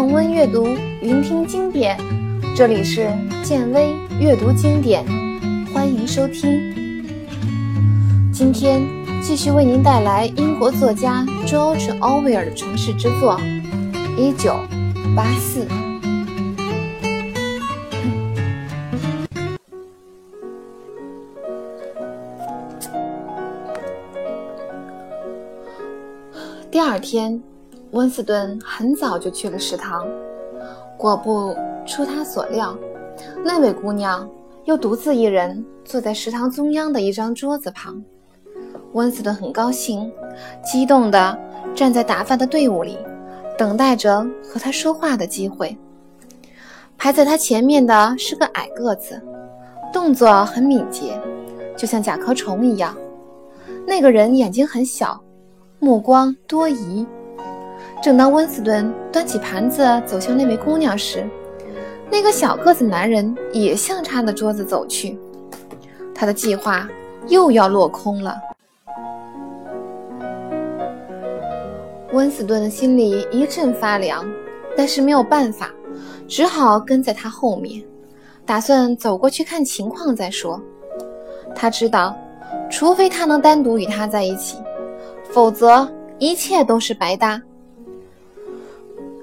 重温阅读，聆听经典。这里是建威阅读经典，欢迎收听。今天继续为您带来英国作家 George Orwell 的城市之作《一九八四》。第二天，温斯顿很早就去了食堂。果不出他所料，那位姑娘又独自一人坐在食堂中央的一张桌子旁。温斯顿很高兴，激动地站在打饭的队伍里，等待着和他说话的机会。排在他前面的是个矮个子，动作很敏捷，就像甲壳虫一样。那个人眼睛很小。目光多疑。正当温斯顿端起盘子走向那位姑娘时，那个小个子男人也向他的桌子走去。他的计划又要落空了。温斯顿的心里一阵发凉，但是没有办法，只好跟在他后面，打算走过去看情况再说。他知道，除非他能单独与他在一起。否则，一切都是白搭。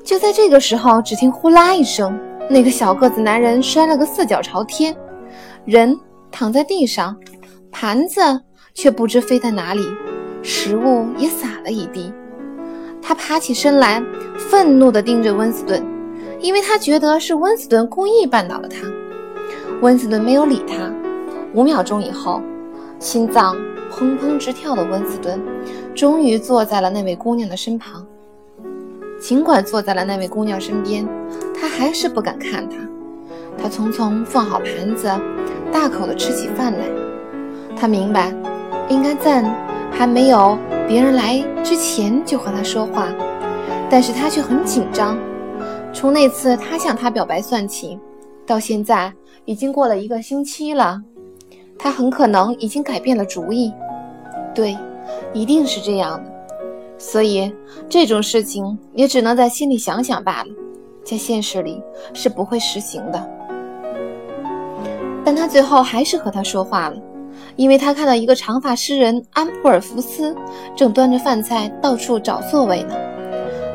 就在这个时候，只听“呼啦”一声，那个小个子男人摔了个四脚朝天，人躺在地上，盘子却不知飞在哪里，食物也洒了一地。他爬起身来，愤怒地盯着温斯顿，因为他觉得是温斯顿故意绊倒了他。温斯顿没有理他。五秒钟以后，心脏。砰砰直跳的温斯顿，终于坐在了那位姑娘的身旁。尽管坐在了那位姑娘身边，他还是不敢看她。他匆匆放好盘子，大口地吃起饭来。他明白，应该在还没有别人来之前就和他说话，但是他却很紧张。从那次他向他表白算起，到现在已经过了一个星期了。他很可能已经改变了主意，对，一定是这样的。所以这种事情也只能在心里想想罢了，在现实里是不会实行的。但他最后还是和他说话了，因为他看到一个长发诗人安普尔福斯正端着饭菜到处找座位呢。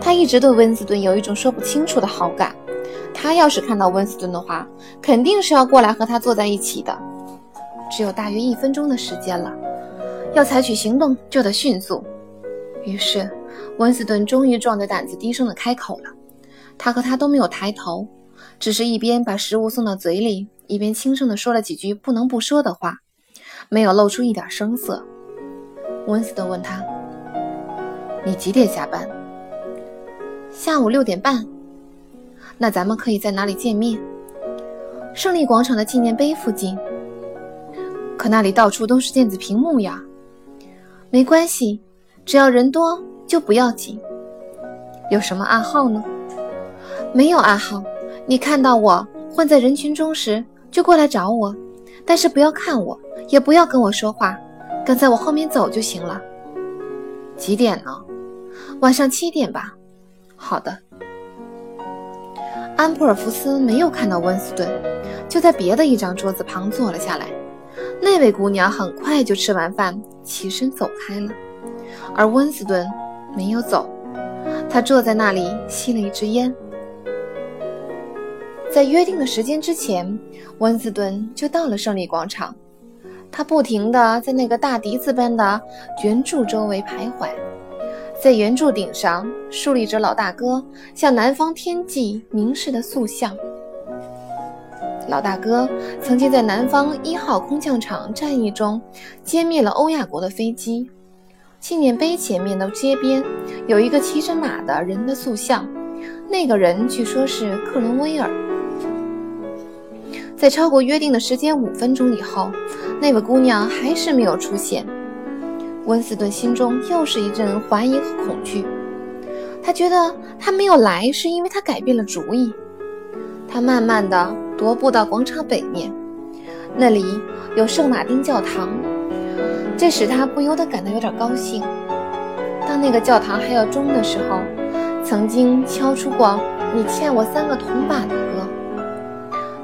他一直对温斯顿有一种说不清楚的好感，他要是看到温斯顿的话，肯定是要过来和他坐在一起的。只有大约一分钟的时间了，要采取行动就得迅速。于是，温斯顿终于壮着胆子低声的开口了。他和他都没有抬头，只是一边把食物送到嘴里，一边轻声的说了几句不能不说的话，没有露出一点声色。温斯顿问他：“你几点下班？”“下午六点半。”“那咱们可以在哪里见面？”“胜利广场的纪念碑附近。”可那里到处都是电子屏幕呀，没关系，只要人多就不要紧。有什么暗号呢？没有暗号。你看到我混在人群中时，就过来找我，但是不要看我，也不要跟我说话，跟在我后面走就行了。几点呢？晚上七点吧。好的。安普尔福斯没有看到温斯顿，就在别的一张桌子旁坐了下来。那位姑娘很快就吃完饭，起身走开了，而温斯顿没有走，他坐在那里吸了一支烟。在约定的时间之前，温斯顿就到了胜利广场。他不停地在那个大笛子般的圆柱周围徘徊，在圆柱顶上竖立着老大哥向南方天际凝视的塑像。老大哥曾经在南方一号空降场战役中歼灭了欧亚国的飞机。纪念碑前面的街边有一个骑着马的人的塑像，那个人据说是克伦威尔。在超过约定的时间五分钟以后，那位姑娘还是没有出现。温斯顿心中又是一阵怀疑和恐惧。他觉得他没有来是因为他改变了主意。他慢慢的。踱步到广场北面，那里有圣马丁教堂，这使他不由得感到有点高兴。当那个教堂还要钟的时候，曾经敲出过你欠我三个铜板的歌。”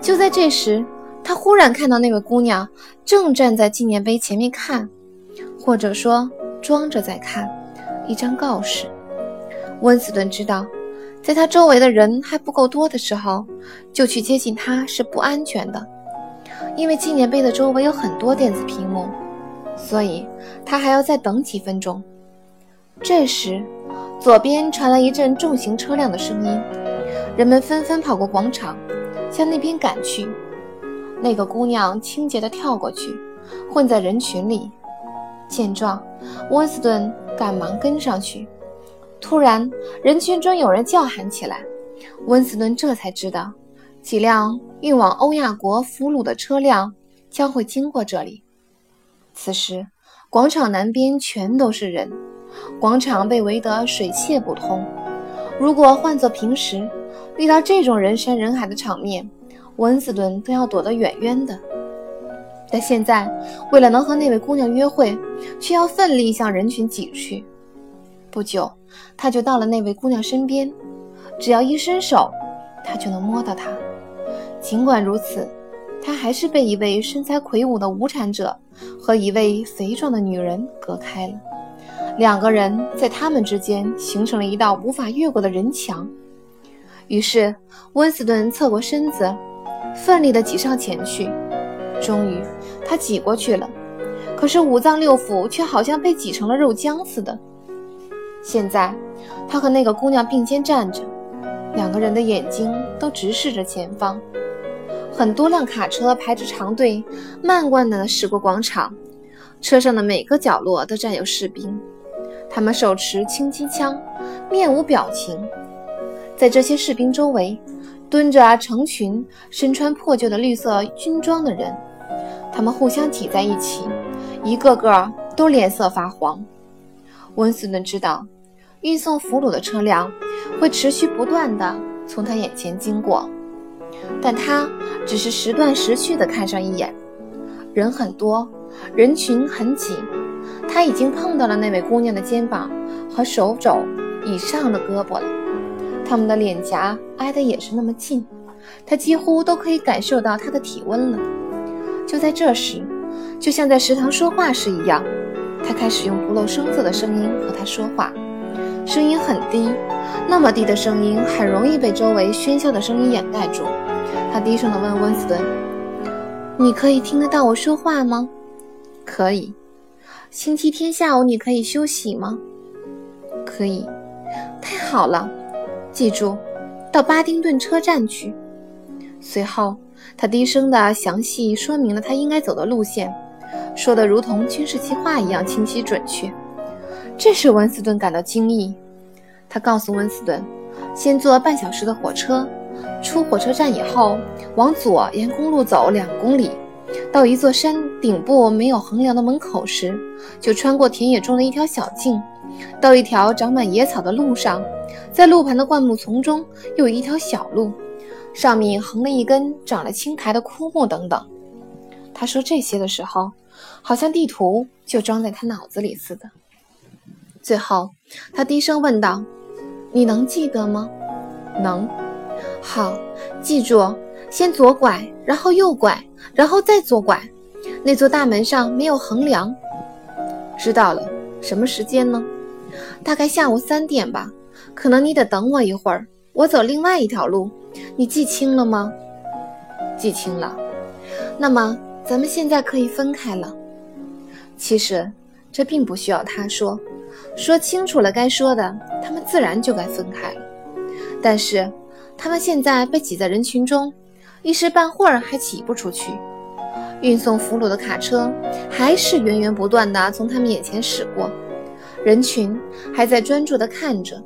就在这时，他忽然看到那位姑娘正站在纪念碑前面看，或者说装着在看一张告示。温斯顿知道，在他周围的人还不够多的时候，就去接近他是不安全的，因为纪念碑的周围有很多电子屏幕，所以他还要再等几分钟。这时，左边传来一阵重型车辆的声音，人们纷纷跑过广场，向那边赶去。那个姑娘清洁地跳过去，混在人群里。见状，温斯顿赶忙跟上去。突然，人群中有人叫喊起来，温斯顿这才知道，几辆运往欧亚国俘虏的车辆将会经过这里。此时，广场南边全都是人，广场被围得水泄不通。如果换作平时，遇到这种人山人海的场面，温斯顿都要躲得远远的。但现在，为了能和那位姑娘约会，却要奋力向人群挤去。不久，他就到了那位姑娘身边，只要一伸手，他就能摸到她。尽管如此，他还是被一位身材魁梧的无产者和一位肥壮的女人隔开了。两个人在他们之间形成了一道无法越过的人墙。于是，温斯顿侧过身子，奋力地挤上前去。终于，他挤过去了，可是五脏六腑却好像被挤成了肉浆似的。现在，他和那个姑娘并肩站着，两个人的眼睛都直视着前方。很多辆卡车排着长队，慢惯地驶过广场，车上的每个角落都站有士兵，他们手持轻机枪，面无表情。在这些士兵周围，蹲着成群身穿破旧的绿色军装的人，他们互相挤在一起，一个个都脸色发黄。温斯顿知道，运送俘虏的车辆会持续不断地从他眼前经过，但他只是时断时续地看上一眼。人很多，人群很挤，他已经碰到了那位姑娘的肩膀和手肘以上的胳膊了，他们的脸颊挨得也是那么近，他几乎都可以感受到她的体温了。就在这时，就像在食堂说话时一样。他开始用不露声色的声音和她说话，声音很低，那么低的声音很容易被周围喧嚣的声音掩盖住。他低声地问温斯顿：“你可以听得到我说话吗？”“可以。”“星期天下午你可以休息吗？”“可以。”“太好了，记住，到巴丁顿车站去。”随后，他低声地详细说明了他应该走的路线。说的如同军事计划一样清晰准确，这使温斯顿感到惊异。他告诉温斯顿，先坐半小时的火车，出火车站以后，往左沿公路走两公里，到一座山顶部没有横梁的门口时，就穿过田野中的一条小径，到一条长满野草的路上，在路旁的灌木丛中又有一条小路，上面横了一根长了青苔的枯木等等。他说这些的时候。好像地图就装在他脑子里似的。最后，他低声问道：“你能记得吗？”“能。”“好，记住，先左拐，然后右拐，然后再左拐。那座大门上没有横梁。”“知道了。”“什么时间呢？”“大概下午三点吧。可能你得等我一会儿，我走另外一条路。你记清了吗？”“记清了。”“那么，咱们现在可以分开了。”其实，这并不需要他说，说清楚了该说的，他们自然就该分开了。但是，他们现在被挤在人群中，一时半会儿还挤不出去。运送俘虏的卡车还是源源不断地从他们眼前驶过，人群还在专注地看着。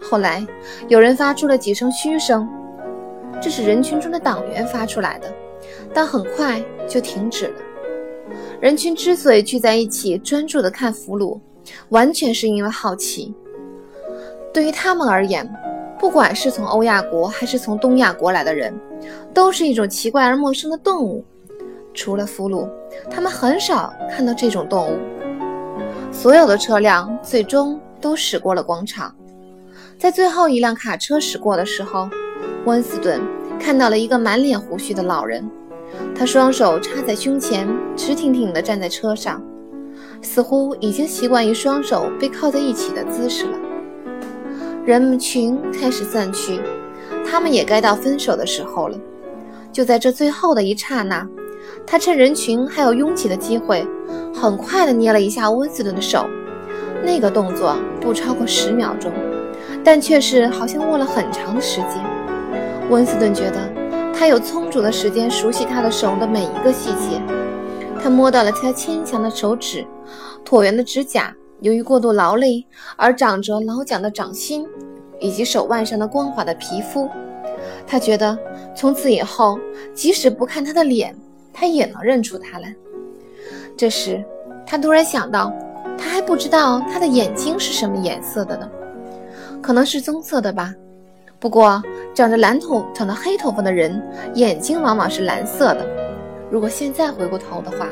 后来，有人发出了几声嘘声，这是人群中的党员发出来的，但很快就停止了。人群之所以聚在一起专注地看俘虏，完全是因为好奇。对于他们而言，不管是从欧亚国还是从东亚国来的人，都是一种奇怪而陌生的动物。除了俘虏，他们很少看到这种动物。所有的车辆最终都驶过了广场，在最后一辆卡车驶过的时候，温斯顿看到了一个满脸胡须的老人，他双手插在胸前，直挺挺地站在车上，似乎已经习惯于双手被靠在一起的姿势了。人群开始散去，他们也该到分手的时候了。就在这最后的一刹那，他趁人群还有拥挤的机会，很快地捏了一下温斯顿的手。那个动作不超过十秒钟，但却是好像握了很长的时间。温斯顿觉得他有充足的时间熟悉他的手的每一个细节。他摸到了他纤强的手指、椭圆的指甲，由于过度劳累而长着老蒋的掌心，以及手腕上的光滑的皮肤。他觉得从此以后，即使不看他的脸，他也能认出他来。这时，他突然想到。他还不知道他的眼睛是什么颜色的呢，可能是棕色的吧。不过长着蓝头、长着黑头发的人，眼睛往往是蓝色的。如果现在回过头的话，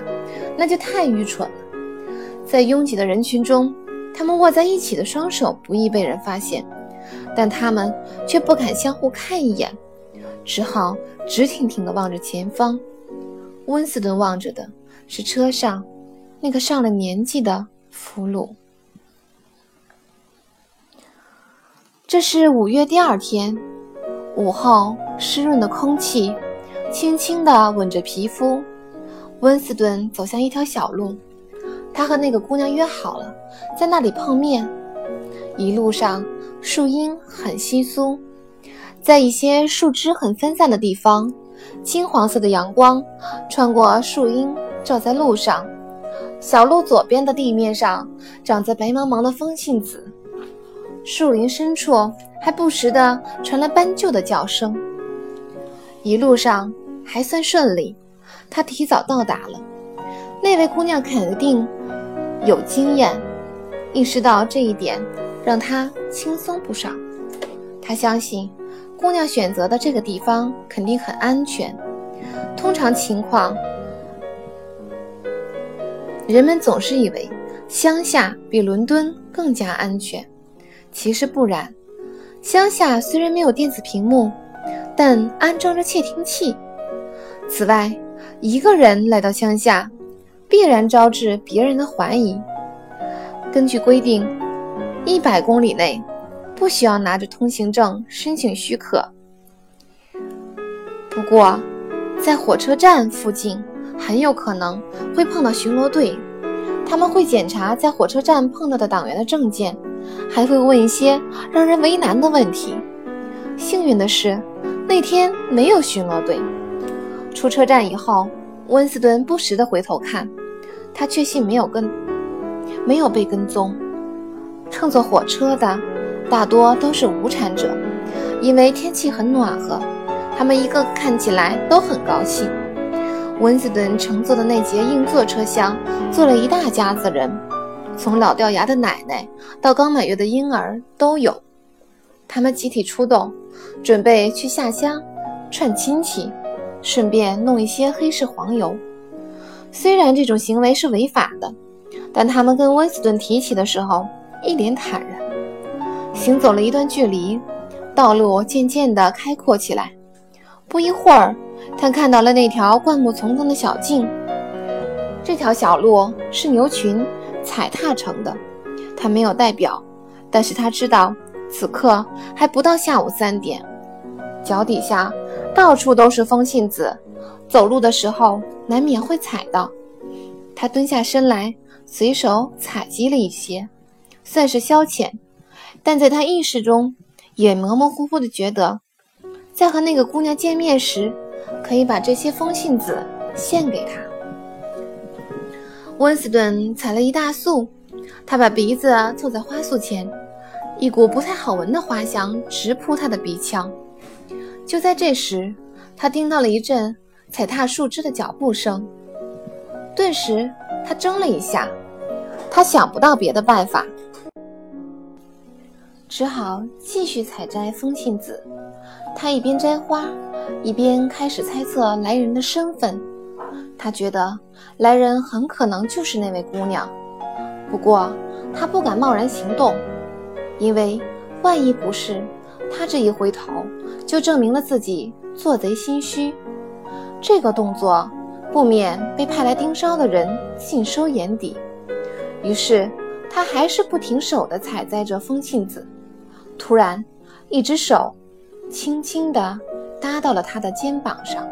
那就太愚蠢了。在拥挤的人群中，他们握在一起的双手不易被人发现，但他们却不敢相互看一眼，只好直挺挺地望着前方。温斯顿望着的是车上那个上了年纪的。俘虏。这是五月第二天，午后，湿润的空气轻轻地吻着皮肤。温斯顿走向一条小路，他和那个姑娘约好了在那里碰面。一路上，树荫很稀疏，在一些树枝很分散的地方，金黄色的阳光穿过树荫，照在路上。小路左边的地面上长着白茫茫的风信子，树林深处还不时地传来斑鸠的叫声。一路上还算顺利，他提早到达了。那位姑娘肯定有经验，意识到这一点让他轻松不少。他相信姑娘选择的这个地方肯定很安全。通常情况。人们总是以为乡下比伦敦更加安全，其实不然。乡下虽然没有电子屏幕，但安装着窃听器。此外，一个人来到乡下，必然招致别人的怀疑。根据规定，一百公里内不需要拿着通行证申请许可。不过，在火车站附近。很有可能会碰到巡逻队，他们会检查在火车站碰到的党员的证件，还会问一些让人为难的问题。幸运的是，那天没有巡逻队。出车站以后，温斯顿不时地回头看，他确信没有跟，没有被跟踪。乘坐火车的大多都是无产者，因为天气很暖和，他们一个个看起来都很高兴。温斯顿乘坐的那节硬座车厢坐了一大家子人，从老掉牙的奶奶到刚满月的婴儿都有。他们集体出动，准备去下乡串亲戚，顺便弄一些黑市黄油。虽然这种行为是违法的，但他们跟温斯顿提起的时候一脸坦然。行走了一段距离，道路渐渐地开阔起来。不一会儿。他看到了那条灌木丛中的小径，这条小路是牛群踩踏成的。他没有代表，但是他知道此刻还不到下午三点。脚底下到处都是风信子，走路的时候难免会踩到。他蹲下身来，随手采集了一些，算是消遣。但在他意识中，也模模糊糊地觉得，在和那个姑娘见面时。可以把这些风信子献给他。温斯顿采了一大束，他把鼻子凑在花束前，一股不太好闻的花香直扑他的鼻腔。就在这时，他听到了一阵踩踏树枝的脚步声，顿时他怔了一下。他想不到别的办法，只好继续采摘风信子。他一边摘花。一边开始猜测来人的身份，他觉得来人很可能就是那位姑娘。不过他不敢贸然行动，因为万一不是，他这一回头就证明了自己做贼心虚。这个动作不免被派来盯梢的人尽收眼底。于是他还是不停手地采摘着风信子。突然，一只手轻轻地搭到了他的肩膀上。